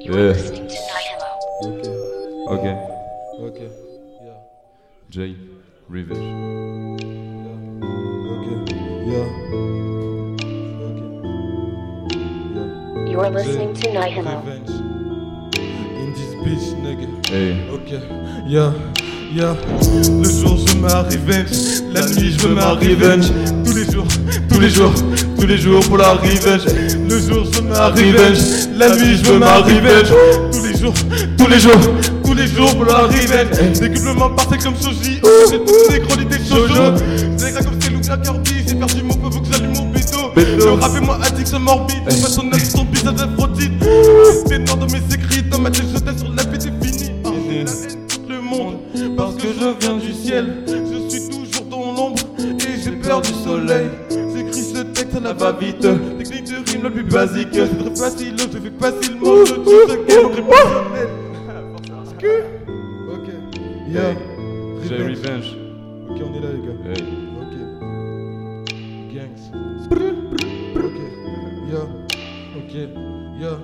Yeah. listening to Night Hello. Ok. Ok. Yeah. Jay. Revenge. Ok. Yeah. Ok. Yeah. You are listening to. Revenge. In this bitch, nigga. Hey. Ok. Yeah. Yeah. Le jour je me revenge. La nuit je veux ma revenge. Tous les jours, tous les jours, tous les jours pour la revenge. Le jour je me revenge. La nuit je veux ma revenge. Tous les jours, tous les jours, tous les jours pour la revenge. Décuplement parfait comme Shoji. Oh, j'ai toutes les gros idées shoujo. C'est grave comme c'est Luca Kirby. J'ai perdu mon peu, faut que j'allume mon béto. Le rap est moi addiction morbide. De façon son bizarre d'aphrodite. C'est noir dans mes écrits. Dans ma tête, je t'aime sur va vite. Technique de rime la plus basique. C'est très facile, je fais facilement. Je tue ce game. Ok. Yeah. Revenge. Revenge. Ok, on est là, les gars. Hey. Ok. Gangs. Ok. Yeah. Ok. Yeah.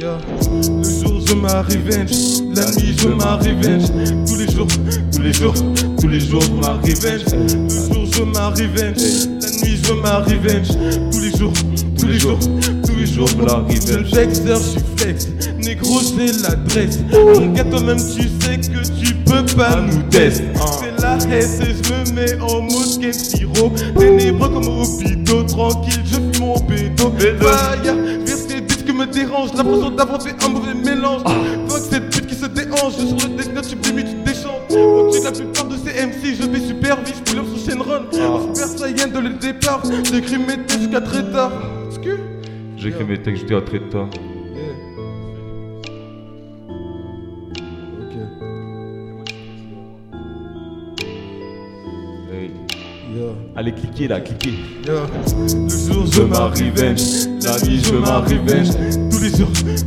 Yeah. Le jour je ma revenge, la nuit je ma revenge. Tous les jours, tous les jours, tous les jours ma revenge. Le jour je ma revenge, la nuit je ma revenge. Tous les jours, tous les jours, tous les jours je la revenge. Flexer, je suis flex, négro j'ai l'adresse. Mon gars toi-même tu sais que tu peux pas nous tester. C'est la haine et je me mets en mode game siro. Ténébreux comme au hôpital, tranquille je fume mon bédo. Fire, dérangent, l'impression d'avoir fait un mauvais mélange. Fuck cette pute qui se déhanche, je sur le deck note, tu limite, tu déchantes. Au-dessus de la plupart de ces MC, je vais super vite, je pull sur Shenron. Super Saiyan de le départ, j'écris mes textes jusqu'à très tard. J'écris mes textes jusqu'à très tard. Yeah. Allez, cliquez là, cliquez. Yeah. Le jour je ma revenge, la nuit je ma revenge.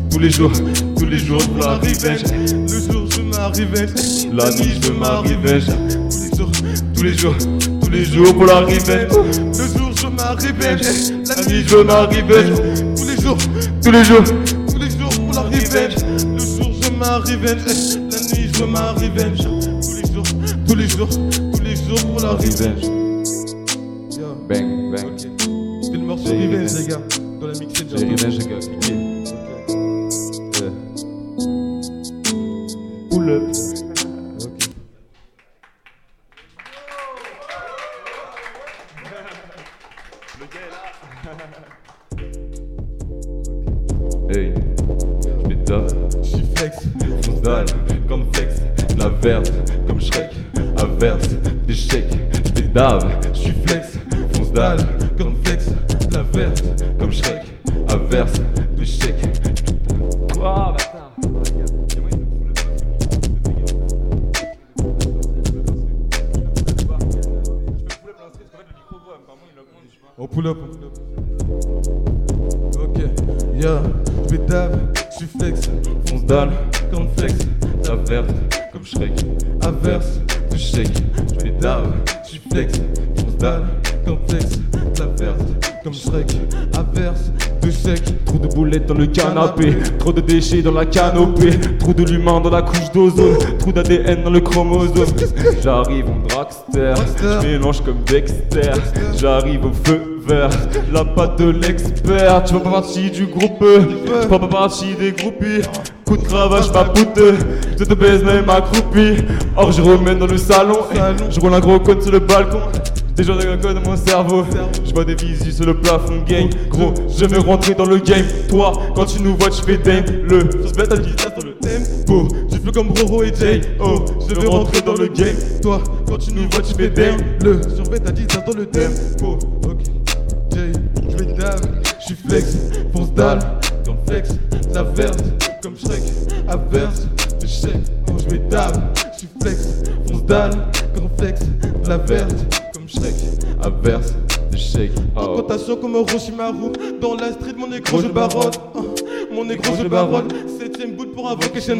Tous les jours, tous les jours, la revenge. Le jour je ma revenge, la nuit je ma revenge. Tous les jours, tous les jours, tous les jours pour la. Le jour je ma revenge, la nuit je ma revenge. Tous les jours, tous les jours, tous les jours pour la. Le jour je ma revenge, la nuit je ma revenge. Tous les jours, tous les jours, tous les jours pour la revenge. On pull up, on pull up. Ok. Yeah. J'pétave. J'suis flex. Fonce dalle, comme flex, la verte, comme Shrek, averse, des daves, je suis flex, fonce dalle, comme flex, la verte, comme Shrek, averse, de chèques. Trop de boulettes dans le canapé, trop de déchets dans la canopée, trop de l'humain dans la couche d'ozone, trop d'ADN dans le chromosome. J'arrive en dragster, Dragster. je mélange comme Dexter. J'arrive au feu la patte de l'expert. Tu fais pas partie du groupe, tu fais pas partie des groupies. Coup de cravache, ma poute, je te baise même accroupi. Or je remène dans le salon, je roule un gros code sur le balcon. Des gens de dans mon cerveau, je vois des visus sur le plafond gang. Gros, je veux rentrer dans le game. Toi, quand tu nous vois, tu fais dingue. Le, je mets à vitesse dans le tempo. Tu fais comme Roro et Jay. Oh, je veux rentrer dans le game. Toi, quand tu nous vois, tu fais dingue. Le survêt ta 10 dans le tempo. J'pétave. J'suis flex. Fonce dalle. Comme flex. La verte. Comme Shrek. Averse. De chèque. Oh, j'pétave. J'suis flex. Fonce dalle. Comme flex. La verte. Comme Shrek. Averse. De chèque. Oh. Contation comme Roshimaru Dans la street mon négro je baronne Mon négro je baronne pour un vacation.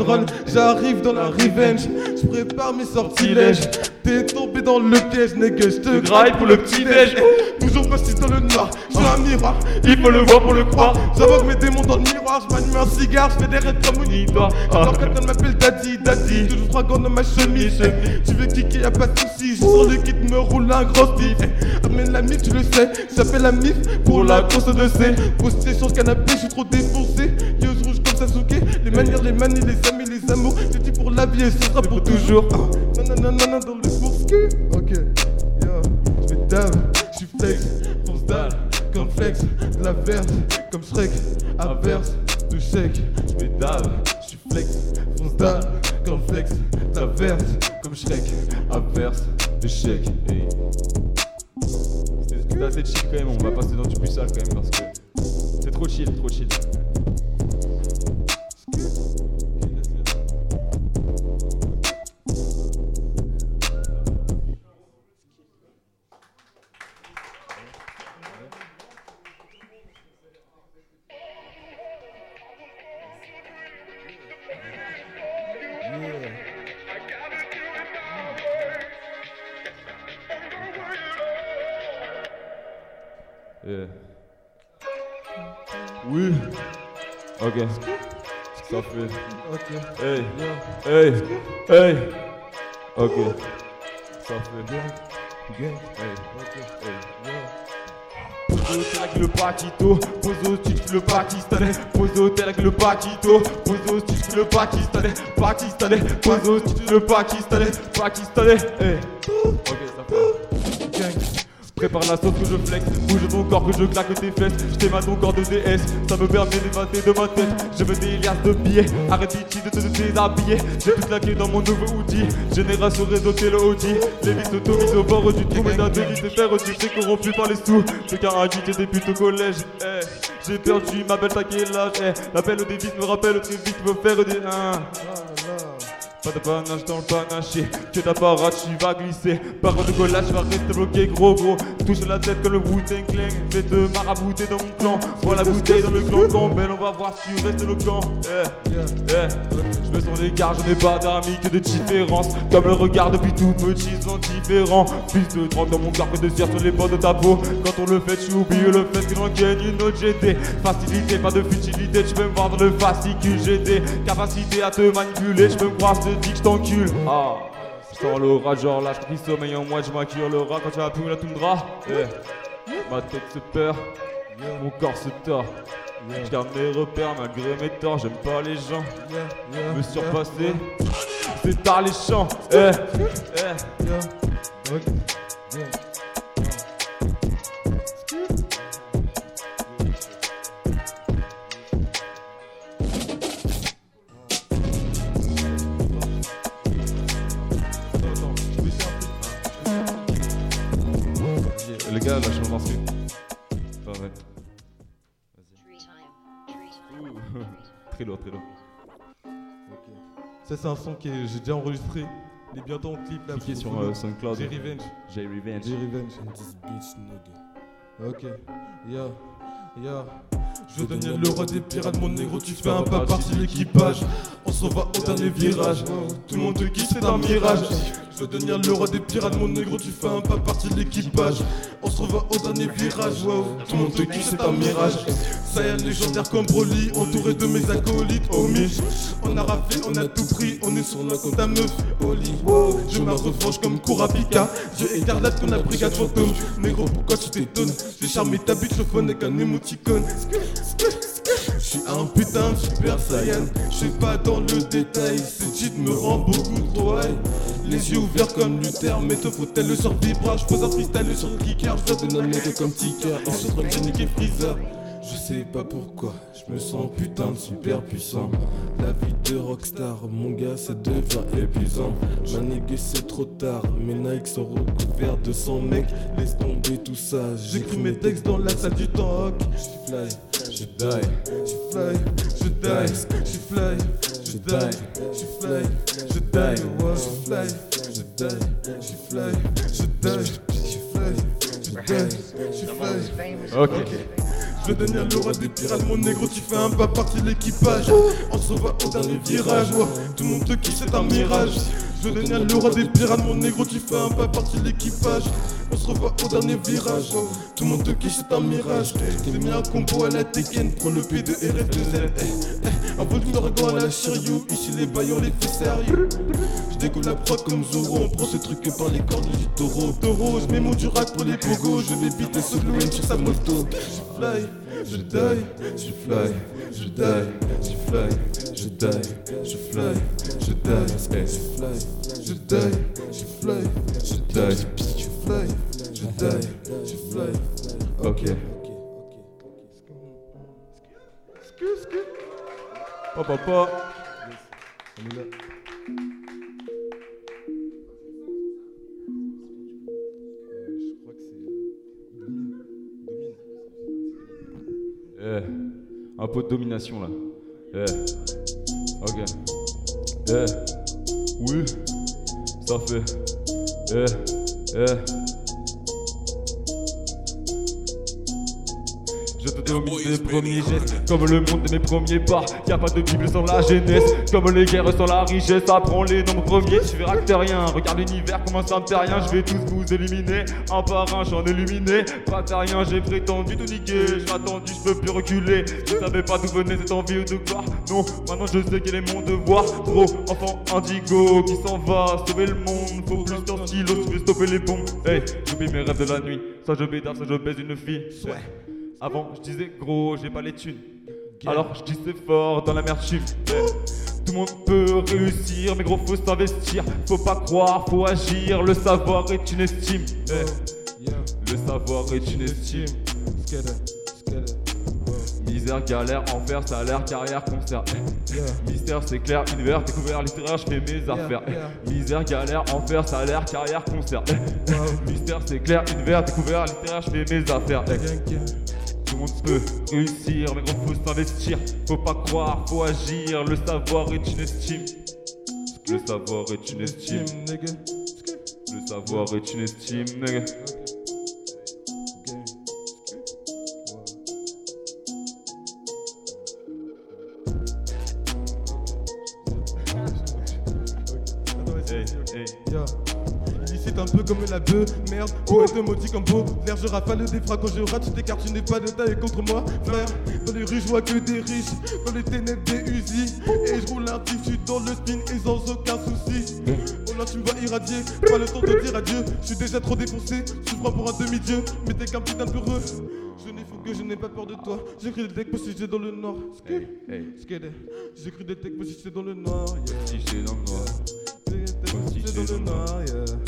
J'arrive dans la revenge, je prépare mes sortilèges. T'es tombé dans le piège, nigga, je te graille pour le petit déj. Toujours passé dans le noir, je un miroir. Il faut le voir pour le croire. J'invoque mes démons dans le miroir, je m'allume un cigare, je fais des rêves comme une ah. Alors quelqu'un m'appelle Daddy, Daddy, toujours fragant dans ma chemise. Tu veux kicker, y'a pas de soucis, je sens le kit, me roule un gros stiff. Amène la mif, tu le sais, j'appelle la mif pour la course de C. Posté sur le canapé, je suis trop défoncé. Manières, les manies, les amis, les amours. C'est dit pour la vie et ce sera pour toujours. Non, non, non, non, non, dans le bourski. Ok, yo, je vais dab, je suis flex, fonce dalle, comme flex, la verte, comme Shrek, averse, de chèque. Je vais dab, je suis flex, fonce dalle, comme flex, de la verte, comme Shrek, averse, de chèque. Hey. C'était assez chill quand même, on va passer dans du plus sale quand même parce que c'est trop chill, trop chill. Hey. Hey. Hey. Ok. Ça fait bien. Hey. ok, Hey. tel avec le paquito, pose au titre le pakistanais, au tel avec le paquito, pose au titre le pakistanais, pakistanais, titre le pakistanais, pakistanais, hey. Ok, ça fait. Gang. Prépare la sauce que je flex, bouge ton corps que je claque tes fesses, je t'aime ton corps de DS, ça me permet d'évader de ma tête, je veux des liasses de billets, arrête de te déshabiller, j'ai tout claqué dans mon nouveau outil, génération réseau le Audi, les vis automisent au bord du trou, mais délit c'est faire du sais corrompu par les sous, le caractère t'es des putes au collège, eh, j'ai perdu ma belle t'as quel âge, eh, au Davis me rappelle très vite, me faire des... Hein. Pas de panache dans le panaché, que d'apparat tu vas glisser. Parole de collage, tu vas rester bloqué, gros gros. Touche la tête comme le Wu-Tang Clan. Fais te marabouter dans mon clan. Vois la bouteille dans le clan Campbell, on va voir si tu restes le camp. Eh, eh, je me sens l'écart, je n'ai pas d'amis que de différence. Comme le regard depuis tout petit, sont différents. Plus de 30 dans mon corps que de cire sur les bords de ta peau. Quand on le fait, tu oublies le fait que l'on gagne une autre GT. Facilité, pas de futilité, tu peux me voir dans le fascicule GT. Capacité à te manipuler, je peux me croire, te dis que je t'encule. Ah. Je sens l'orage, genre là, je pris sommeil en moi, je m'accure le rat quand tu vas plus la toundra. Eh. Ma tête se perd, mon corps se tord. Je garde mes repères malgré mes torts, j'aime pas les gens. Me surpasser, c'est tard les champs. Eh, eh. Ça, c'est un son que j'ai déjà enregistré. Il est bientôt en clip là. Cliquez sur euh, SoundCloud. J'ai Revenge. J'ai Revenge. J'ai Revenge. This bitch nigga. Ok. Yo. Yo. Je veux devenir le roi des pirates, mon négro, tu fais un pas partie de l'équipage. On s'en va au dernier virage. Tout le monde te quitte, c'est un mirage. Je veux devenir le roi des pirates, mon négro, tu fais un pas partie de l'équipage. On se revoit au dernier virage, wow. Tout le monde te quitte, c'est un mirage. Saiyan légendaire comme Broly, entouré de mes acolytes, homie. On a raflé, on a tout pris, on est sur la côte à meuf, Oli. Wow. Je me revanche comme Kurapika. Je écarlate ton brigade fantôme. Négro, pourquoi tu t'étonnes? J'ai charmé ta bitch au phone avec un émoticône. Je suis un putain de super saiyan Je suis pas dans le détail Ce cheat me rend beaucoup trop high Les yeux ouverts comme Luther Mais te faut-elle sur vibrage Faut un freestyle sur le kicker Je dois te nommer comme le génique et Freezer je sais pas pourquoi, je me sens putain de super puissant. La vie de rockstar, mon gars, ça devient épuisant. Ma nigga, c'est trop tard, mes Nike sont recouverts de sang, mec. Laisse tomber tout ça. J'écris mes textes dans la salle du temps. Je fly, je die, je fly, je die, je fly, je die, je fly, je die, je fly, je die, je fly, je die, je fly, je die, je fly. Ok. Je deviens le roi des pirates, mon négro, tu fais un pas partie de l'équipage. On se voit au dernier virage, ouais. Tout le monde te kiffe, c'est un mirage. Je deviens le roi des pirates, mon négro, tu fais un pas partie de l'équipage. On se revoit au dernier virage. Tout le monde te kiffe, c'est un mirage. J'ai mis un combo à la Tekken, prends le P de RF2L. Eh, eh. Un peu de l'ouragan à la Shiryu, ici les bails on les fait sérieux. Je découle la prod comme Zoro, on prend ce truc par les cordes du taureau. Taureau, je mets mon durac pour les pogos, je vais vite solo sur sa moto. Fly, je die, je fly, je die, je fly, je die, je fly, je die, je fly, je die, je fly, je die, je fly, je die, je fly. Ok. Papa, papa. Eh, un peu de domination là. Eh, ok. Eh, oui, ça fait. Je te domine des premiers gestes, comme le monde de mes premiers pas. Y a pas de Bible sans la jeunesse, comme les guerres sans la richesse. Apprends les noms premiers, tu verras que t'es rien. Regarde l'univers, comment ça me fait rien. Je vais tous vous éliminer, un par un, j'en illuminé. Pas rien, j'ai prétendu tout niquer. J'ai attendu, je peux plus reculer. Je savais pas d'où venait cette envie de gloire. Non, maintenant je sais quel est mon devoir. Gros enfant indigo qui s'en va sauver le monde. Faut plus d'un stylo, tu veux stopper les bombes. Hey, j'oublie mes rêves de la nuit. Ça je bédave, ça je baise une fille. Ouais. Avant, je disais gros, j'ai pas les thunes. Alors, je disais fort dans la merde, je Tout le monde peut réussir, mais gros, faut s'investir. Faut pas croire, faut agir. Le savoir est une estime. Eh, Le savoir est une estime. Misère, galère, enfer, salaire, carrière, concert. Eh, Mystère, c'est clair, univers, découvert, littéraire, je fais mes affaires. Eh, Misère, galère, enfer, salaire, carrière, concert. Eh, Mystère, c'est clair, univers, découvert, littéraire, je fais mes affaires. Eh, monde peut réussir, mais gros faut s'investir. Faut pas croire, faut agir. Le savoir est une estime. Le savoir est une estime. Le savoir est une estime. Hey, hey. Yo. Illicite un peu comme la bœuf, merde, pour être maudit comme beau. L'air, je rafale des phrases quand je rate, tu t'écartes, tu n'es pas de taille contre moi, frère. Dans les rues, je vois que des riches, dans les ténèbres, des usines. Et je roule un je suis dans le spin et sans aucun souci. Oh là, tu me vois irradier, pas le temps de dire adieu. Je suis déjà trop défoncé, je prends pour un demi-dieu, mais t'es qu'un petit peureux. Je n'ai fou que je n'ai pas peur de toi. J'écris des textes positionnés dans le nord. Hey, hey. J'écris des textes positionnés dans le nord. Yeah. Si j'étais dans le noir. Positionnés dans le yeah. Yeah.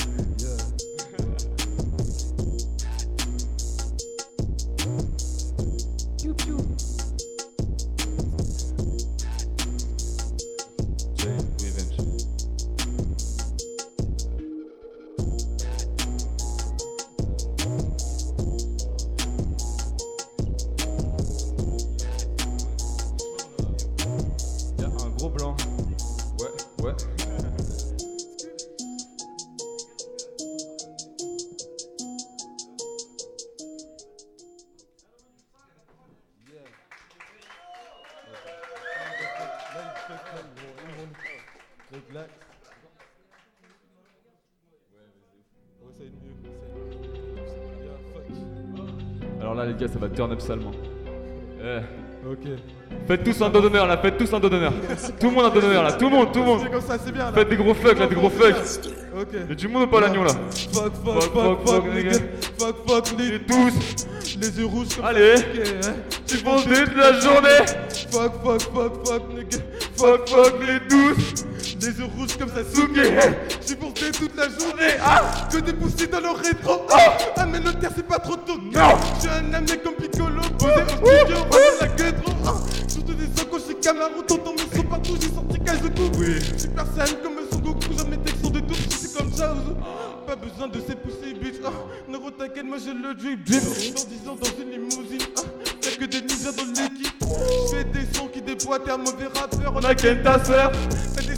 Là, les gars, ça va turn up salement. Eh. Ok. Faites tous un dos d'honneur là, faites tous un dos d'honneur. Tout le monde un dos d'honneur là, tout le monde, tout le monde. C'est comme ça, c'est bien là. Faites des gros fuck là, des gros fuck. Ok. Y'a du monde ou pas l'agneau là Fuck, fuck, Fuck, fuck, fuck, fuck, fuck, nigga. Fuck, fuck, les tous, Les yeux rouges comme Allez. hein. tu penses toute la journée. Fuck, fuck, fuck, fuck, nigga. Fuck, fuck, les douces. Les yeux rouges comme ça, Souké. J'ai porté toute la journée. Ah, que des poussées dans le rétro. Ah, ah, mais le terre, c'est pas trop tôt. Non. J'ai un amené comme Piccolo. Posé au studio, la gueule trop. Ah, surtout des sons chez Camaro. T'entends mes sons partout, j'ai sorti cage de tout. Oui. Super Saiyan comme Son Goku. J'aime mes textes sont de tout. C'est comme Chaos. Pas besoin de ces poussées, bitch. Ah, Neuro, t'inquiète, moi j'ai le drip. Drip. Dans 10 ans, dans une limousine. Ah, y'a que des ninjas dans l'équipe. J'fais des sons qui déboîtent un mauvais rappeur. On a ken ta sœur.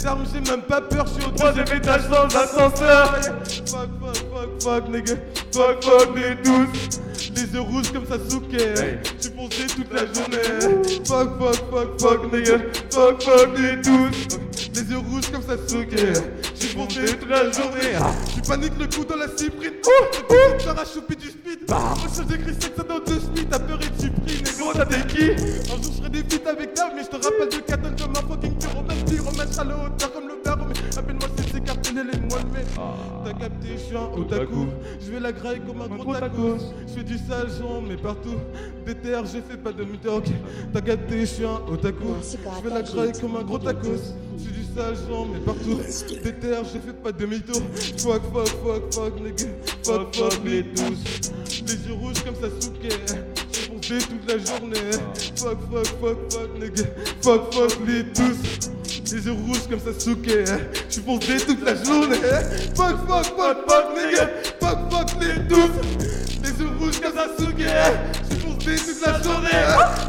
Armes, j'ai même pas peur, j'suis au Troisième étage sans ascenseur. Fuck, fuck, fuck, fuck, nigga. Fuck, fuck, les douces. Les yeux rouges comme Sasuke. Hey. J'suis foncé toute la journée. Fuck, fuck, fuck, fuck, nigga. Fuck, fuck, les tous. Les yeux rouges comme ça souquait. J'suis foncé toute la journée. Tu paniques le coup dans la cyprine. Oh, a chopé du speed. Moi, je j'écris que ça dans deux speed. T'as peur et tu pries, négro, t'as des qui? Un jour, j'ferai des feats avec Dave, mais je te rappelle de Catton comme un fucking Pyromètre à la hauteur comme le baromètre. Appelle-moi CC cartonné les mois de mai. T'as capté, je suis un otaku. Je vais la graille comme un gros tacos. Je fais du sale genre, mais partout. Déterre, je fais pas de talk T'as capté, je suis un otaku. Je vais la graille comme un gros tacos. Je fais du sale genre, mais partout. Déterre, je fais pas de demi-tour. Fuck, fuck, fuck, fuck, nigga. Fuck, fuck, les tous. Les yeux rouges comme ça foncé toute la journée. Fuck, fuck, fuck, fuck, nigga. Fuck, fuck, les tous. Les yeux rouges comme ça souquait. J'suis foncé toute la journée. Fuck, fuck, fuck, fuck, nigga. Fuck, fuck, les tous. Les yeux rouges comme ça souquait. J'suis foncé toute la journée.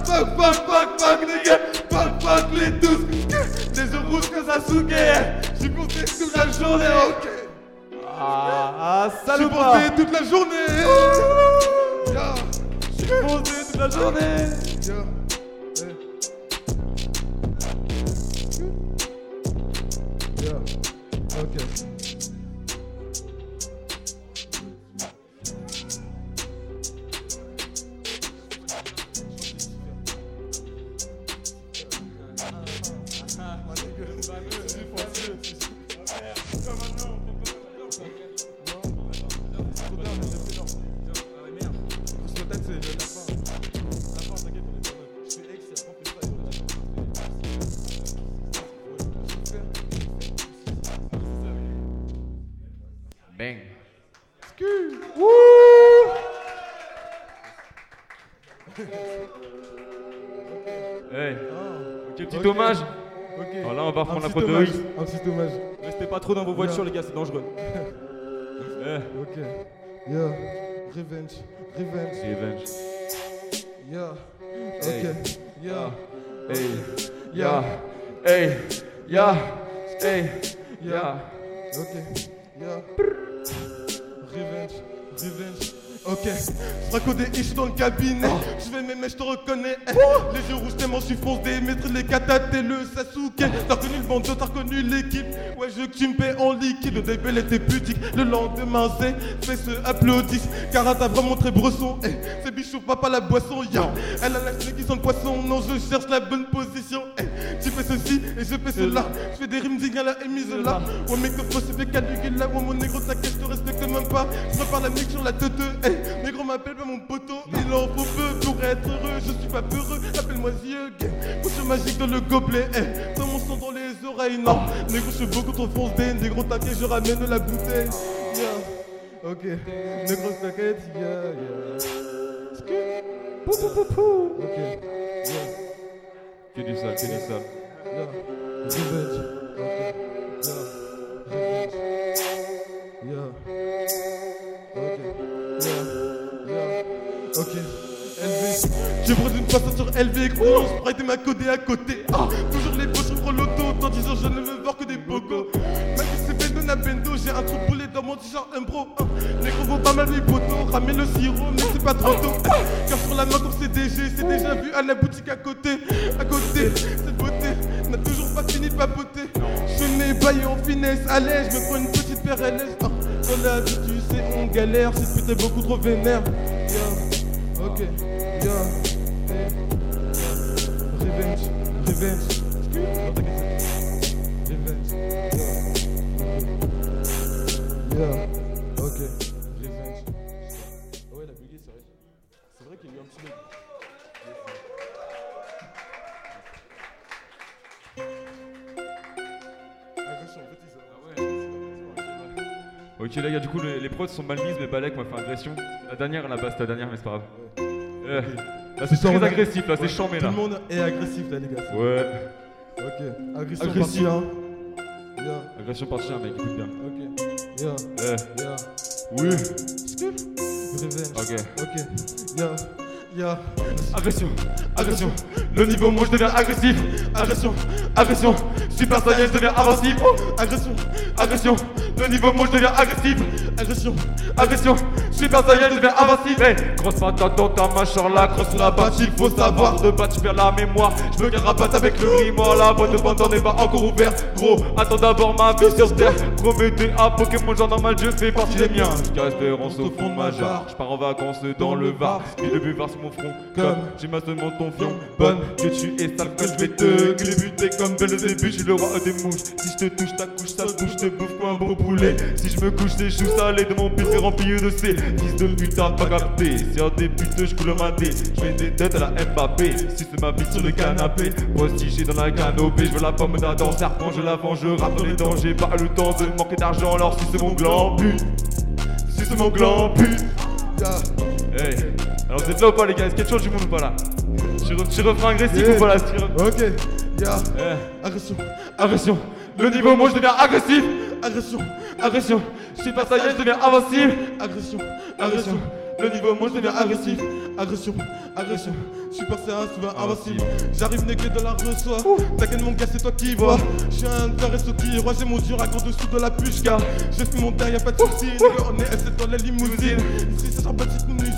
Fuck, fuck, fuck, fuck, nigga. Fuck, fuck, les tous. Les yeux rouges comme ça souquait. J'suis foncé toute la journée. Ok. Ah, J'suis salopard foncé toute la journée. Yeah. Toute hommage ok. Alors là, on va reprendre Un la X. Un petit hommage. Restez pas trop dans vos voitures, les gars, c'est dangereux. Eh, Ok. Yeah. Revenge. Revenge. revenge. Yeah. Hey. Ok. Yeah. Hey, Yeah. hey, hey. Ok. Yeah. Revenge. Revenge. Ok, je raconte des issues dans le cabinet. Je vais m'aimer, je te reconnais. Eh, Les yeux rouges, tellement je suis foncé. Maître les katates et le Sasuke. T'as reconnu le bandeau, t'as reconnu l'équipe. Ouais, je veux que tu me paies en liquide. Le début était pudique. Le lendemain, c'est fait se applaudissent. Car t'as vraiment très bresson. Eh, c'est bichou, papa la boisson. Ya, elle a la qui sent le poisson. Non, je cherche la bonne position. Eh, tu fais ceci et je fais cela. Je fais des rimes dignes à la émise là. Ouais, mec, que faut se fait Caligula. Ouais, mon négro, t'inquiète, je te respecte même pas. Je prépare la nique sur la teute. Eh, magique dans le gobelet. Eh, dans mon sang dans les oreilles. Non, négro, je suis beaucoup trop foncé. Négro, t'inquiète, je ramène la bouteille. Yeah. Ok, négro, t'inquiète. Yeah, yeah. Pou, pou, pou, pou. Ok, yeah. Que du sale, que du sale. Yeah, revenge. Façon sur LV. Gros, je prête ma codée à côté. Ah, toujours les poches sur l'auto. Dans 10 ans, je ne veux voir que des. Même si c'est Bendo na Bendo, j'ai un trou de boulet dans mon t-shirt, un bro. Ah, Les gros vont pas mal les poteaux. Ramer le sirop, mais c'est pas trop tôt. Ah, Car sur la main comme CDG, c'est déjà vu à la boutique à côté. À côté, cette beauté n'a toujours pas fini de papoter. Je n'ai baillé en finesse, allez, je me prends une petite paire LS. Ah, dans la vie, tu sais, on galère, cette pute est beaucoup trop vénère. Yeah, ok, yeah. Revenge, revenge. Revenge, yeah. Ok, revenge. Ah ouais, la bugué, c'est vrai. C'est vrai qu'il y a eu un petit bug. Ok, les gars, du coup, les, les prods sont mal mises, mais Balek m'a fait agression. La dernière, la base, la dernière, mais c'est pas grave. Eh, Là, c'est très agressif, là, c'est chambé, Tout là. le monde est agressif là, les gars. Ouais, Ok, agression Agressif. partie 1. Yeah, agression partie 1, mec, écoute bien. ok. Yeah, Eh, yeah. oui, Revenge. ok. Ok, yeah, yeah. Agression, agression, Le niveau moi je deviens agressif. Agression, agression. Super Saiyan je deviens invincible. Oh, agression, agression. Le niveau moi je deviens agressif. Agression, agression. Super Saiyan je deviens invincible. Hey, grosse patate dans ta mâchoire, la grosse la batte, il faut savoir de battre, je perds la mémoire. Je me rabatte avec le grimoire, la boîte de Pandore n'est pas encore ouverte. Gros, attends d'abord ma vie sur terre. Promettez un Pokémon genre normal, je fais partie des miens. Car espérance au fond de ma jarre, je pars en vacances dans le Var. Puis le buvard sur mon front, comme j'ai ma seulement ton fion. Bonne, que tu es sale, que je vais te buter comme belle au début, suis le roi des mouches. Si je te touche, ta couche, sale bouche, te bouffe comme un beau poulet. Si je me couche, tes choux salés de mon pif est rempli de C. Fils de putain, pas capté. Si un des je coule ma dé. Je fais des têtes à la Mbappé. Si c'est ma vie sur le canapé, postiché dans la canopée. Je veux la pomme d'Adam, serpent, je la vends, je rappe les. J'ai pas le temps de manquer d'argent, alors si c'est mon gland, pute. Si c'est mon gland, pute. Hey. Alors vous êtes là ou pas les gars? Est-ce qu'il y a du monde ou pas là? Tu refrain agressif ou pas là Petit Ok, yeah. Agression, Agression. Le niveau, moi je deviens agressif. agression, Agression. Super Saiyan, je deviens invincible. agression, Agression. Le niveau, moi je deviens agressif. Agression, agression. Super Saiyan, souvent invincible. J'arrive négué de la reçoit. T'inquiète mon gars, c'est toi qui vois. Je suis un caresse qui roi, j'ai mon dur à gros dessous de la pushka. J'ai fait mon temps, y'a pas de soucis. On est S7 dans la limousine. Ici, ça sort pas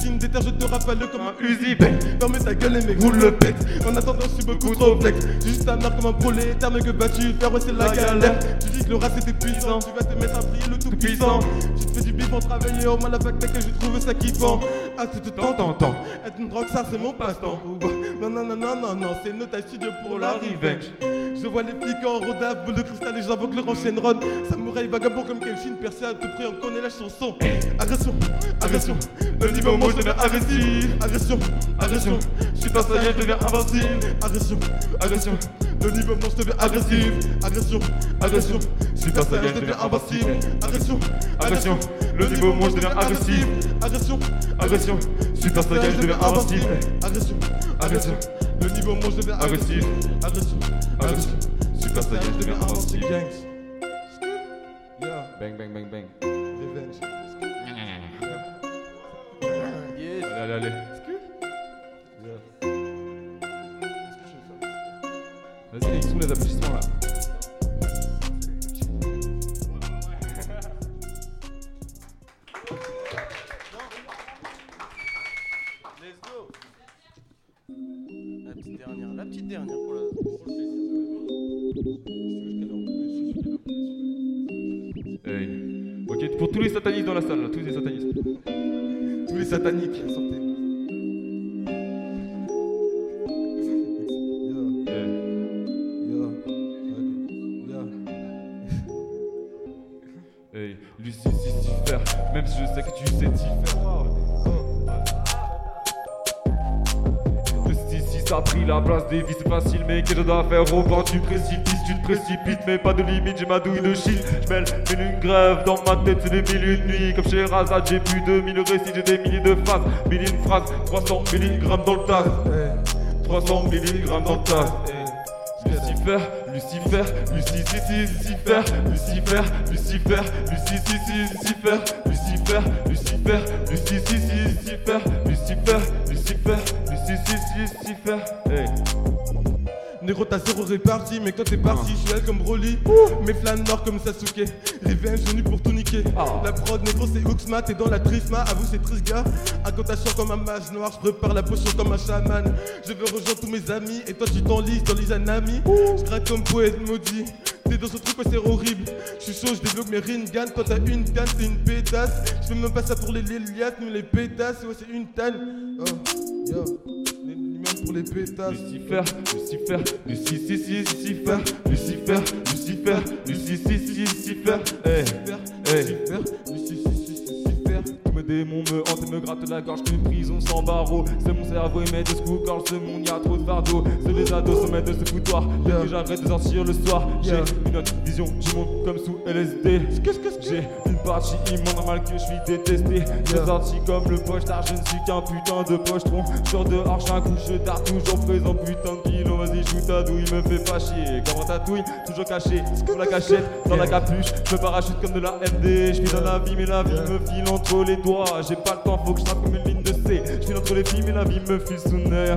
Déterre, je te rafale comme un Uzi, Ferme ta gueule et mec roule le pet En attendant je suis beaucoup trop flex. J'ai juste un marque comme un prolétaire Mais que vas-tu faire? Ouais c'est la galère. Tu dis que le rat c'est épuisant. Tu vas te mettre à prier le tout puissant Tu te fais du bif pour travailler au mal à que j'ai trouvé ça kiffant. Ah tu te temps temps temps. Être une drogue ça c'est mon passe-temps. Non non non non non non C'est notre studio pour la revenge je vois les flics en boule de cristal et j'invoque le Shenron Samouraï vagabond comme Kenshin, percé à tout prix, on connaît la chanson. Agression, agression, le niveau moi je deviens agressif Agression, agression, Super Saiyan je deviens invincible. Agression, agression, le niveau moi je deviens agressif. Agression, agression, Super Saiyan je deviens invincible. Agression, agression, le niveau moi je deviens agressif. Agression, Agression. Super Saiyan, je deviens invincible. Agression, agression, niveau moi je deviens Agressif. Agression, agression, Super Saiyan, je deviens invincible. Dois faire au bord du précipice Tu te précipites, mais pas de limite, j'ai ma douille de shit. J'mêle une grève dans ma tête, c'est des mille une nuits. Comme chez Razad, j'ai plus de mille récits, j'ai des milliers de phases. Mille une phrase, 300 milligrammes dans le tas. Hey, 300 milligrammes dans le tas. Lucifer, Lucifer, Lucifer, Lucifer, Lucifer, Lucifer, Lucifer, Lucifer, Lucifer, Lucifer, Lucifer, Lucifer, Lucifer, Lucifer, Lucifer, Hey. Négro t'as zéro réparti, mais quand t'es parti, je suis elle comme Broly. Mes flammes noires comme Sasuke. Revenge venu pour tout niquer. Ah. La prod négro c'est Uxma, t'es dans la trisma. Avoue c'est triste gars. Un comptation comme un mage noir, je prépare la potion comme un chaman. Je veux rejoindre tous mes amis, et toi tu t'enlises, t'enlises un ami. Je craque comme poète maudit. T'es dans ce truc, ouais, c'est horrible. Je suis chaud, je développe mes ringan. Quand t'as une canne, c'est une pétasse. Je fais même pas ça pour les Lélias, mais les pétasses, ouais, c'est une tanne. Oh, yo. Pour les pétasses. Lucifer, Lucifer, Lucifer, Lucifer, Lucifer, Lucifer, Lucifer, Lucifer, hey, hey. Super, Lucifer, super. Mes démons me hantent et me grattent la gorge qu'une prison sans barreaux. C'est mon cerveau, il met des scouts gorge, ce monde, y a trop de fardeaux. C'est les ados sommet de ce foutoir. Yeah. Que j'arrête de sortir le soir. J'ai une autre vision du monde comme sous LSD. J'ai une partie immonde, normal que je suis détesté. J'ai Yeah. sorti comme le poche tard, je ne suis qu'un putain de pochetron. Sur dehors, j'suis un coup, je tard, toujours présent, putain de. Vas-y, joue ta douille, me fais pas chier. Comme un tatouille, toujours caché, sous la cachette, dans la capuche. Je me parachute comme de la MD. Je vis dans la vie, mais la vie me file entre les doigts. J'ai pas le temps, faut que je trappe comme une ligne de C. Je file entre les filles, mais la vie me file sous. Eh.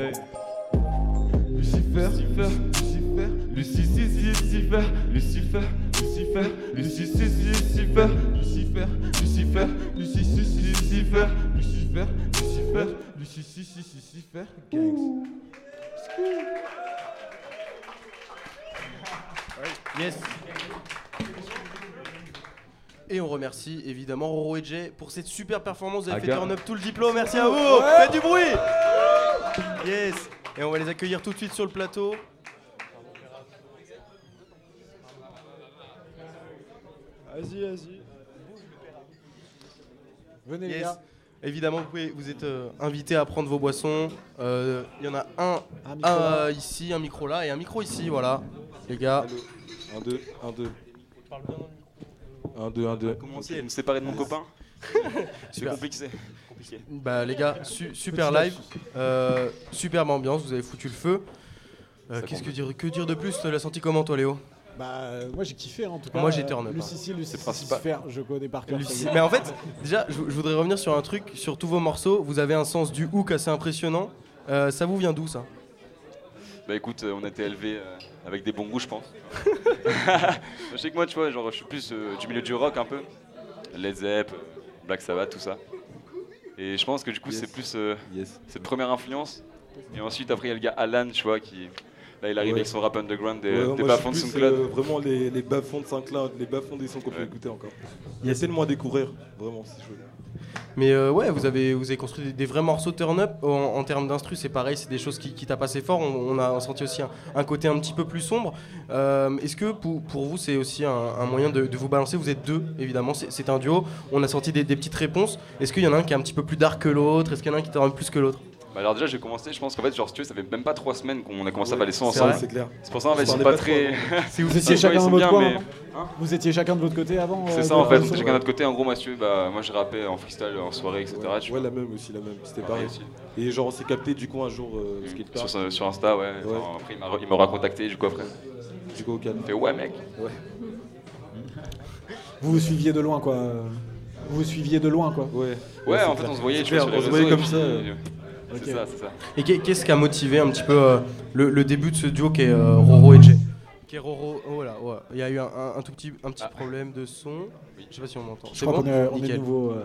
Hey. Lucifer, Lucifer, Lucifer, Lucifer, Lucifer, Lucifer, Lucifer, Lucifer, Lucifer, Lucifer, Lucifer, Lucifer, Lucifer, Lucifer, Lucifer, Lucifer, Lucifer, Gangs. Yes. Et on remercie évidemment Roro et Jay pour cette super performance. Vous avez fait Aga. turn up tout le diplôme. Merci à vous. Faites du bruit. Yes. Et on va les accueillir tout de suite sur le plateau. Vas-y, vas-y. Venez les Yes. gars. Évidemment, vous, pouvez, vous êtes euh, invités à prendre vos boissons. Euh, Il y en a un, Un un, euh, ici, un micro là et un micro ici. Voilà, les gars. 1, 2, 1, 2. 1, 2, 1, 2. Commencer à me séparer de mon copain. C'est Super. compliqué. compliqué. Bah les gars, su- super live, euh, superbe ambiance, vous avez foutu le feu. Euh, Qu'est-ce que dire, que dire de plus Tu l'as senti comment toi Léo? Bah, euh, moi j'ai kiffé hein, en tout cas. Moi, j'ai Euh, turn up, C'est principal. Lucifer, je connais par cœur. Mais en fait, déjà, je, je voudrais revenir sur un truc, sur tous vos morceaux, vous avez un sens du hook assez impressionnant. Euh, ça vous vient d'où ça? Bah écoute, euh, on a été élevés euh, avec des bons goûts, je pense. je sais que moi, tu vois, genre, je suis plus euh, du milieu du rock un peu. Led Zepp, euh, Black Sabbath, tout ça. Et je pense que du coup, Yes. c'est plus euh, Yes. cette première influence. Et ensuite, après, il y a le gars Alan, tu vois, qui. Là, il arrive Ouais. avec son rap underground des, Ouais, des bas-fonds de SoundCloud. euh, vraiment les, les bas-fonds de Saint-Cloud, les bas-fonds des sons qu'on peut écouter encore. Il y a tellement à découvrir, vraiment, c'est chouette. Mais euh, ouais, vous avez, vous avez construit des, des vrais morceaux turn up. En, en termes d'instru, c'est pareil, c'est des choses qui, qui tapent assez fort. On, on a senti aussi un, un côté un petit peu plus sombre. Euh, Est-ce que pour, pour vous, c'est aussi un, un moyen de, de vous balancer? Vous êtes deux, évidemment, c'est c'est un duo. On a senti des, des petites réponses. Est-ce qu'il y en a un qui est un petit peu plus dark que l'autre? Est-ce qu'il y en a un qui t'en plus que l'autre? Bah alors, déjà, j'ai commencé, je pense qu'en fait, genre, si tu veux, ça fait même pas trois semaines qu'on a commencé à Ouais, sons c'est ensemble. C'est clair. C'est pour ça, en fait, On ils sont pas très. Si vous Ah, étiez ouais, chacun de votre bien, coin mais- avant Vous étiez chacun de votre côté avant C'est euh, ça de en fait, faire chacun ça de notre côté. En gros, moi, bah, moi j'ai rappé en freestyle, en soirée, etc. Ouais, la même aussi, la même. C'était Pareil pareil. aussi. Et genre, on s'est capté du coup un jour, euh, Mm. Sur, sur Insta, ouais. Ouais. Enfin, après, il m'a il m'aura contacté, du coup, après. du coup au calme. Il fait ouais, mec. Vous vous suiviez de loin quoi. Vous vous suiviez de loin quoi. Ouais. Ouais, c'est en fait, on se voyait, C'est tu vois, clair, sur on les se voyait réseaux, comme ça. Puis, Ok. C'est ça, c'est ça. Et qu'est- qu'est-ce qui a motivé un petit peu euh, le, le début de ce duo qui est euh, Roro et Jay? Qui est Roro. Oh là, ouais. Il y a eu un, un- un tout petit, un petit Ah. problème de son. Je sais pas si on m'entend. Je crois bon qu'on est, on est nouveau. euh,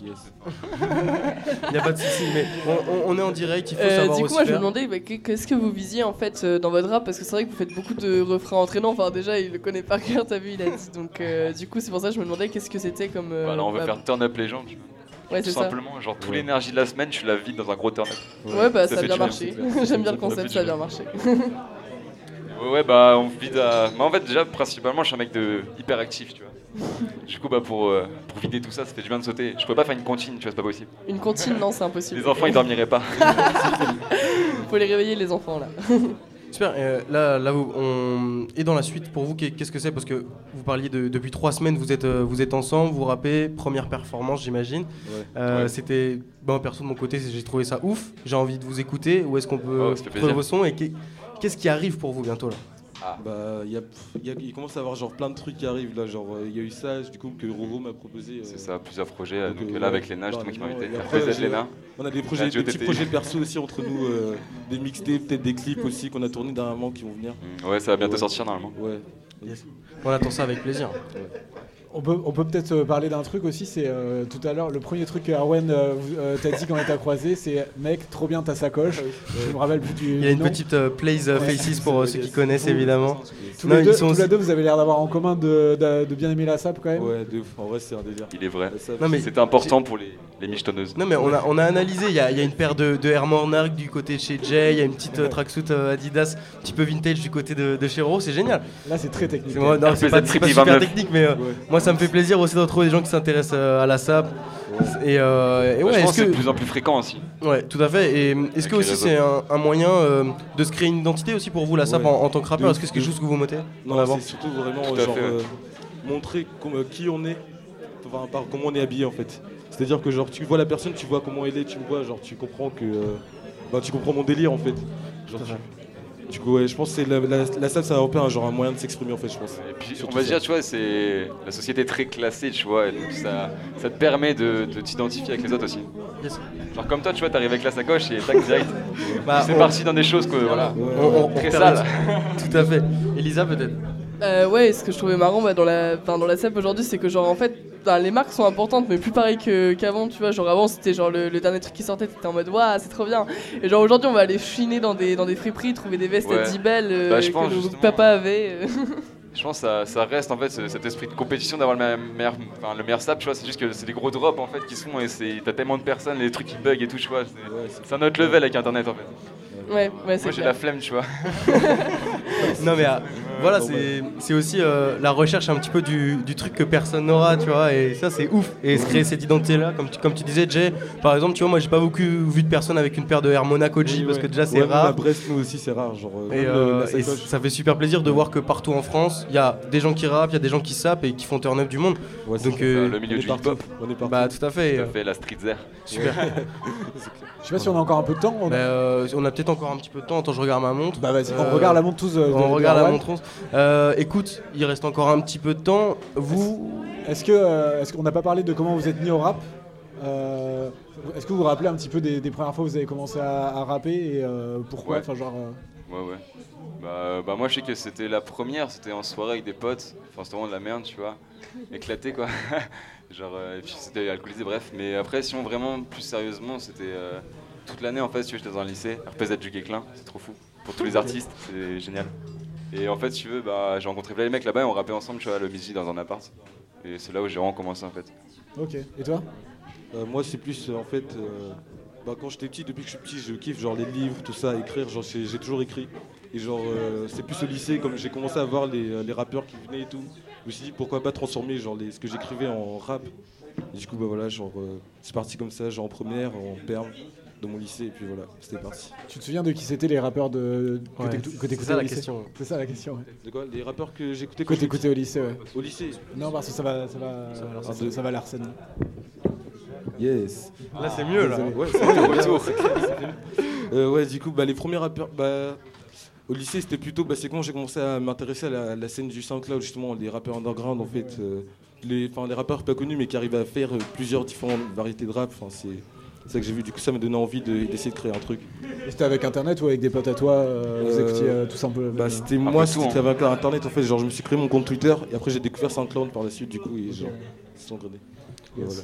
Il n'y a pas de souci, mais on, on- on est en direct, il faut Euh, savoir du coup, moi, je me demandais bah, qu'est- qu'est-ce que vous visiez en fait euh, dans votre rap? Parce que c'est vrai que vous faites beaucoup de refrains entraînants. Enfin, déjà, il le connaît par cœur, t'as vu, il a dit. Donc, euh, du coup, c'est pour ça que je me demandais qu'est-ce que c'était comme. alors, on veut bah, faire turn up les gens, tu vois. Ouais, Tout simplement, genre, toute l'énergie de la semaine, je la vide dans un gros turn. Ouais, bah, Ça ça, a bien marché. J'aime bien le concept, ça a bien. marché. Ouais, bah, on vide à. Mais en fait, déjà, principalement, je suis un mec de hyper actif, tu vois. Du coup, bah, pour, euh, pour vider tout ça, ça fait du bien de sauter. Je pourrais pas faire une comptine, tu vois, c'est pas possible. Une comptine, non, c'est impossible. Les enfants, ils dormiraient pas. Faut les réveiller, les enfants, là. Super, euh, là, là vous- on... et dans la suite, pour vous, qu'est- qu'est-ce que c'est? Parce que vous parliez de, depuis trois semaines, vous êtes, euh, vous êtes ensemble, vous rappez, première performance, j'imagine. Ouais. Euh, Ouais. C'était, bon, perso de mon côté, j'ai trouvé ça ouf. J'ai envie de vous écouter. Où est-ce qu'on peut Oh, fait trouver vos sons? Et qu'est- qu'est-ce qui arrive pour vous bientôt là? Bah, il y a, il y a- il commence à y avoir genre plein de trucs qui arrivent là. Genre, euh, il y a eu ça, du coup, que Roro m'a proposé. euh, C'est ça, plusieurs projets. Donc, Donc, euh, là, avec. Léna, justement, qui m'a Bah, invité. Léna. On a des projets, des petits projets perso aussi entre nous, euh, des mixtapes, peut-être des clips aussi qu'on a tournés dernièrement qui vont venir. Mm, Ouais, ça va bientôt Ouais. sortir normalement. Ouais. On attend ça avec plaisir. On peut, on peut peut-être euh, parler d'un truc aussi, c'est euh, tout à l'heure, le premier truc que Arwen euh, euh, t'a dit quand on t'a croisé, c'est mec, trop bien ta sacoche. Je me rappelle plus du Il y a une nom. petite euh, plays Ouais. faces pour ceux qui connaissent évidemment. Tous, Non, les ils deux, sont tous aussi- les deux, vous avez l'air d'avoir en commun de, de- de bien aimer la sap quand même. Ouais, de ouf. En vrai, c'est un délire. Il est vrai. Ça, Non, mais- C'est important pour les, les michetonneuses. Non mais on a, on a analysé, il y a, il y a une paire de, de Air Monarch du côté de chez Jay, il y a une petite euh, tracksuit euh, Adidas un petit peu vintage du côté de, de chez Roro, c'est génial. Là, c'est très technique. C'est moi- non, c'est RPZ pas, pas super 29. technique mais Ouais. Moi ça me fait plaisir aussi de retrouver des gens qui s'intéressent euh, à la SAP. Et, euh, et Bah, je pense que c'est de plus en plus fréquent aussi. Ouais, tout à fait. Et euh, est-ce que aussi c'est un, un moyen euh, de se créer une identité aussi pour vous la SAP Ouais. en, en tant que rappeur? Est-ce que c'est quelque chose que vous mettez en Non, avant c'est surtout vraiment euh, genre fait, ouais. euh, montrer com- euh, qui on est, enfin, par comment on est habillé en fait. C'est-à-dire que genre tu vois la personne, tu vois comment elle est, tu me vois, genre tu comprends que, euh, bah, tu comprends mon délire en fait. Genre, tu- Du coup, ouais, je pense que la, la, la salle, un peu un genre un moyen de s'exprimer en fait, je pense. Et puis, on va ça. dire, tu vois, c'est la société est très classée, tu vois, et donc ça, ça te permet de, de t'identifier avec les autres aussi. Yes. Genre comme toi, tu vois, t'arrives avec la sacoche et tac direct. Bah, c'est on- parti dans des choses que voilà, on- on- on très sales. Tout à fait. Elisa, peut-être Euh, ouais, ce que je trouvais marrant bah, dans la, enfin, dans la CEP aujourd'hui, c'est que genre en fait, bah, les marques sont importantes, mais plus pareil que- qu'avant, tu vois. Genre avant, c'était genre le, le dernier truc qui sortait, t'étais en mode waouh, c'est trop bien. Et genre aujourd'hui, on va aller chiner dans des, dans des friperies, trouver des vestes Ouais. à 10 belles euh, Bah, je que nos papa avait. euh. Je pense que ça, ça reste en fait ce- cet esprit de compétition d'avoir le meilleur, enfin, le meilleur sap, tu vois, c'est juste que c'est des gros drops en fait qui se font et c'est- t'as tellement de personnes, les trucs qui bug et tout, tu vois, c'est c'est un autre level avec internet en fait. Ouais, ouais, c'est Moi j'ai la flemme, tu vois. Non mais euh, voilà, c'est c'est aussi euh, la recherche un petit peu du, du truc que personne n'aura, tu vois, et ça c'est ouf. Et se créer cette identité-là, comme tu, comme tu disais, Jay, par exemple, tu vois, moi j'ai pas beaucoup vu de personnes avec une paire de Air Monaco G, Oui, parce ouais. que déjà c'est Ouais, même À rare. Brest, nous aussi, c'est rare. Genre, Et, euh, et ça fait super plaisir de voir que partout en France, il y a des gens qui rappent, il y a des gens qui sapent et qui font turn up du monde. Ouais, c'est Donc, euh, le milieu du hip-hop, On est partout. bah tout à fait. ça euh, fait la street super. Je sais pas si on a encore un peu de temps. On, Bah, euh, on a peut-être encore un petit peu de temps. Attends, je regarde ma montre. Bah vas-y, Euh, on regarde la montre tous. euh, On de regarde la montre. Euh, écoute, il reste encore un petit peu de temps. Vous, Est-ce que euh, est-ce qu'on n'a pas parlé de comment vous êtes mis au rap Euh, Est-ce que vous vous rappelez un petit peu des, des premières fois où vous avez commencé à, à rapper et euh, pourquoi Ouais. Enfin genre. euh, Ouais, ouais. Bah, bah moi je sais que c'était la première, c'était en soirée avec des potes, enfin c'était vraiment de la merde, tu vois, éclaté quoi. Genre, euh, et puis c'était alcoolisé, bref. Mais après, sinon vraiment plus sérieusement, c'était euh, toute l'année en fait, si tu veux, j'étais dans un lycée, RPZ du Guéclin, c'est trop fou. Pour tous les artistes, c'est génial. Et en fait, si tu veux, bah, j'ai rencontré plein de mecs là-bas et on rappait ensemble, tu vois, le midi dans un appart. Et c'est là où j'ai vraiment commencé en fait. Ok. Et toi? Euh, moi, c'est plus euh, en fait. euh, bah, quand j'étais petit, depuis que je suis petit, je kiffe genre les livres, tout ça, écrire. Genre, j'ai toujours écrit. Et genre, euh, c'est plus au lycée, comme j'ai commencé à voir les, les rappeurs qui venaient et tout. Je me suis dit pourquoi pas transformer genre les, ce que j'écrivais en rap. Et du coup, bah voilà, genre, euh, c'est parti comme ça, genre en première, en perme, dans mon lycée, et puis voilà, c'était parti. Tu te souviens de qui c'était les rappeurs de que Ouais, t'écoutais- que c'est t'écoutais ça au la lycée question. C'est ça la question. Ouais. De quoi Les rappeurs que j'écoutais Que t'écoutais au lycée, ouais. Au lycée Non, parce que ça va, ça va, Ça va, ça, c'est- ça va l'Arsène. Yes. Là, c'est mieux là. désolé. Ouais, c'est. Euh, ouais, du coup, bah, les premiers rappeurs, bah, au lycée, c'était plutôt, bah, c'est quand j'ai commencé à m'intéresser à la, la scène du SoundCloud, justement, les rappeurs underground, en fait, euh, les, enfin, les rappeurs pas connus, mais qui arrivent à faire euh, plusieurs différentes variétés de rap. Enfin, c'est c'est ça que j'ai vu. Du coup, ça m'a donné envie de- d'essayer de, créer un truc. Et C'était avec internet ou avec des potes à toi euh, Vous Euh, écoutiez euh, tous un peu. Bah, c'était moi, hein. qui avait un internet, en fait. Genre, je me suis créé mon compte Twitter, et après, j'ai découvert SoundCloud par la suite, du coup, et genre, c'est engrené. Et voilà.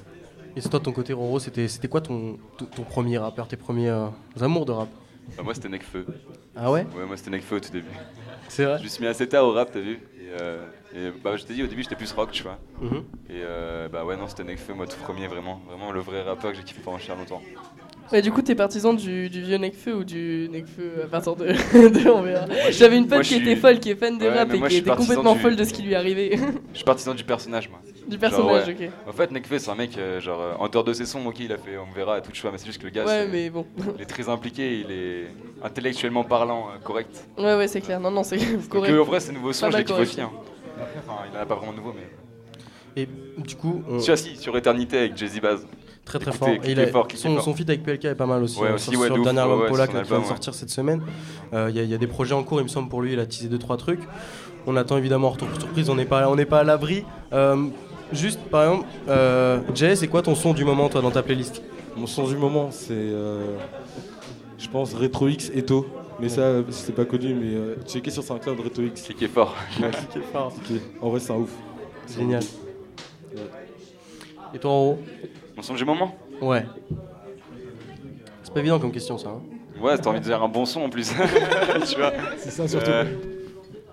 Et c'est toi, de ton côté, Roro, c'était c'était quoi ton, ton, ton premier rappeur, tes premiers euh, amours de rap? Bah, moi c'était Necfeu. Ah ouais? Ouais, moi c'était Necfeu au tout début. C'est vrai? Je me suis mis assez tard au rap, t'as vu Et, euh, et, bah, je t'ai dit au début j'étais plus rock, tu vois. Mhm. Et euh, bah ouais, non, c'était Necfeu, moi tout premier, vraiment. Vraiment le vrai rappeur que j'ai kiffé pendant cher longtemps. Ouais, du coup, t'es partisan du, du vieux Necfeu ou du Necfeu à partir de, de on verra. J'avais une pote qui suis- était folle, qui est fan de Ouais, rap et moi, qui était complètement du- folle de ce qui lui arrivait. Je suis partisan du personnage, moi. du personnage, ouais. ok. En fait, Nekfeu, c'est un mec, euh, genre, euh, en dehors de ses sons, ok, il a fait On verra et tout, tu vois, mais c'est juste que le gars, Ouais, mais bon. il est très impliqué, il est intellectuellement parlant, euh, correct. Ouais, ouais, c'est clair. Non, non, c'est correct. euh, en vrai, ces nouveaux sons, je les kiffe aussi. Hein. Enfin, il en a pas vraiment de nouveaux, mais. Et du coup, on- Si, ah, si, sur Éternité avec Jay-Z Baz. très très Écoutez, fort. Et il a- fort, son, son feat avec PLK est pas mal aussi. Ouais, hein, aussi, sur, ouais, sur de le dernier album ouais, Polak qui vient de sortir cette semaine. Euh, Il y, a- il y a des projets en cours, il me semble, pour lui. Il a teasé 2-3 trucs. On attend évidemment en retour surprise, on n'est pas, on n'est pas à l'abri. Euh, juste, par exemple, euh, Jay, c'est quoi ton son du moment, toi, dans ta playlist? Mon son du moment, c'est, euh, je pense, Retro X Eto. Mais ça, c'est pas connu, mais euh, checker sur SoundCloud Retro X. Cliquez fort. Ok. En vrai, c'est un ouf. Génial. Et toi, en haut Mon son du moment Ouais. C'est pas évident comme question, ça. hein. Ouais, t'as envie de dire un bon son en plus. tu vois C'est ça surtout. Euh,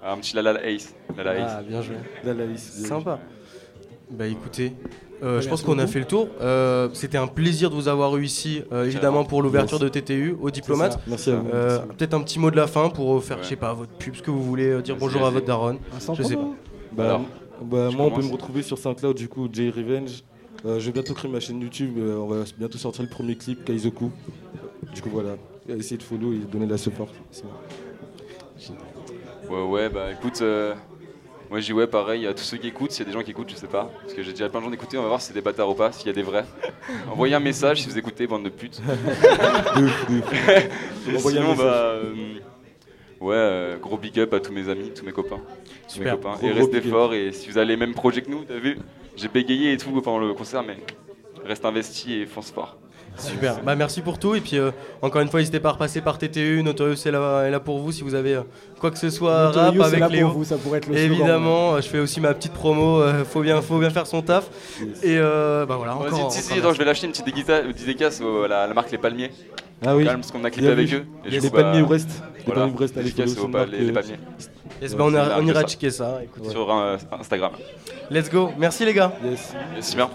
Un petit la la la Ace. La la Ace. Ah, bien joué. Là, la liste. Sympa. Bah écoutez, euh, je pense qu'on a fait le tour. Euh, C'était un plaisir de vous avoir eu ici, euh, évidemment pour l'ouverture de TTU aux diplomates. Merci à vous. Euh, Merci. Peut-être un petit mot de la fin pour faire, Ouais. je sais pas, votre pub, ce que vous voulez, dire bonjour à votre daronne. Sans je sais promo Bah, Alors, bah, moi, on peut me retrouver sur SoundCloud, du coup, J Revenge. Euh, je vais bientôt créer ma chaîne YouTube. euh, on va bientôt sortir le premier clip, Kaizoku. Du coup, voilà. Essayez de follow et donner la support. Ouais, ouais, bah écoute, euh, moi je dis ouais, pareil, à tous ceux qui écoutent, s'il y a des gens qui écoutent, je sais pas, parce que j'ai déjà plein de gens d'écouter, on va voir si c'est des bâtards ou pas, s'il y a des vrais. Envoyez un message si vous écoutez, bande de putes. Et Envoyez un sinon, bah, euh, Ouais, euh, gros big up à tous mes amis, tous mes copains. Tous mes Super. copains. Gros, et gros restez big up. forts. Et si vous avez les mêmes projets que nous, t'as vu J'ai bégayé et tout pendant le concert, mais reste investi et fonce fort. Super. Bah, merci pour tout. Et puis, euh, encore une fois, n'hésitez pas à repasser par TTU. Notorious est là, est là pour vous si vous avez euh, quoi que ce soit rap Notorious, c'est avec là Léo. pour vous, ça pourrait être le slogan. Évidemment, euh, je fais aussi ma petite promo. euh, faut, bien, faut bien faire son taf. Et euh, bah voilà, Vas-y, encore. si, si, encore attends, je vais lâcher une petite dédicace à la, la marque Les Palmiers. Ah oui. Calme, parce qu'on a clippé Bien avec eux. Et Les coup, palmiers Brest. Les voilà, palmiers Brest, marque, les, les euh, palmiers. Yes, bah, on, ira- c'est on ira checker ça. écoute. Sur euh, Instagram. Let's go. Merci les gars. Yes. Yes, super.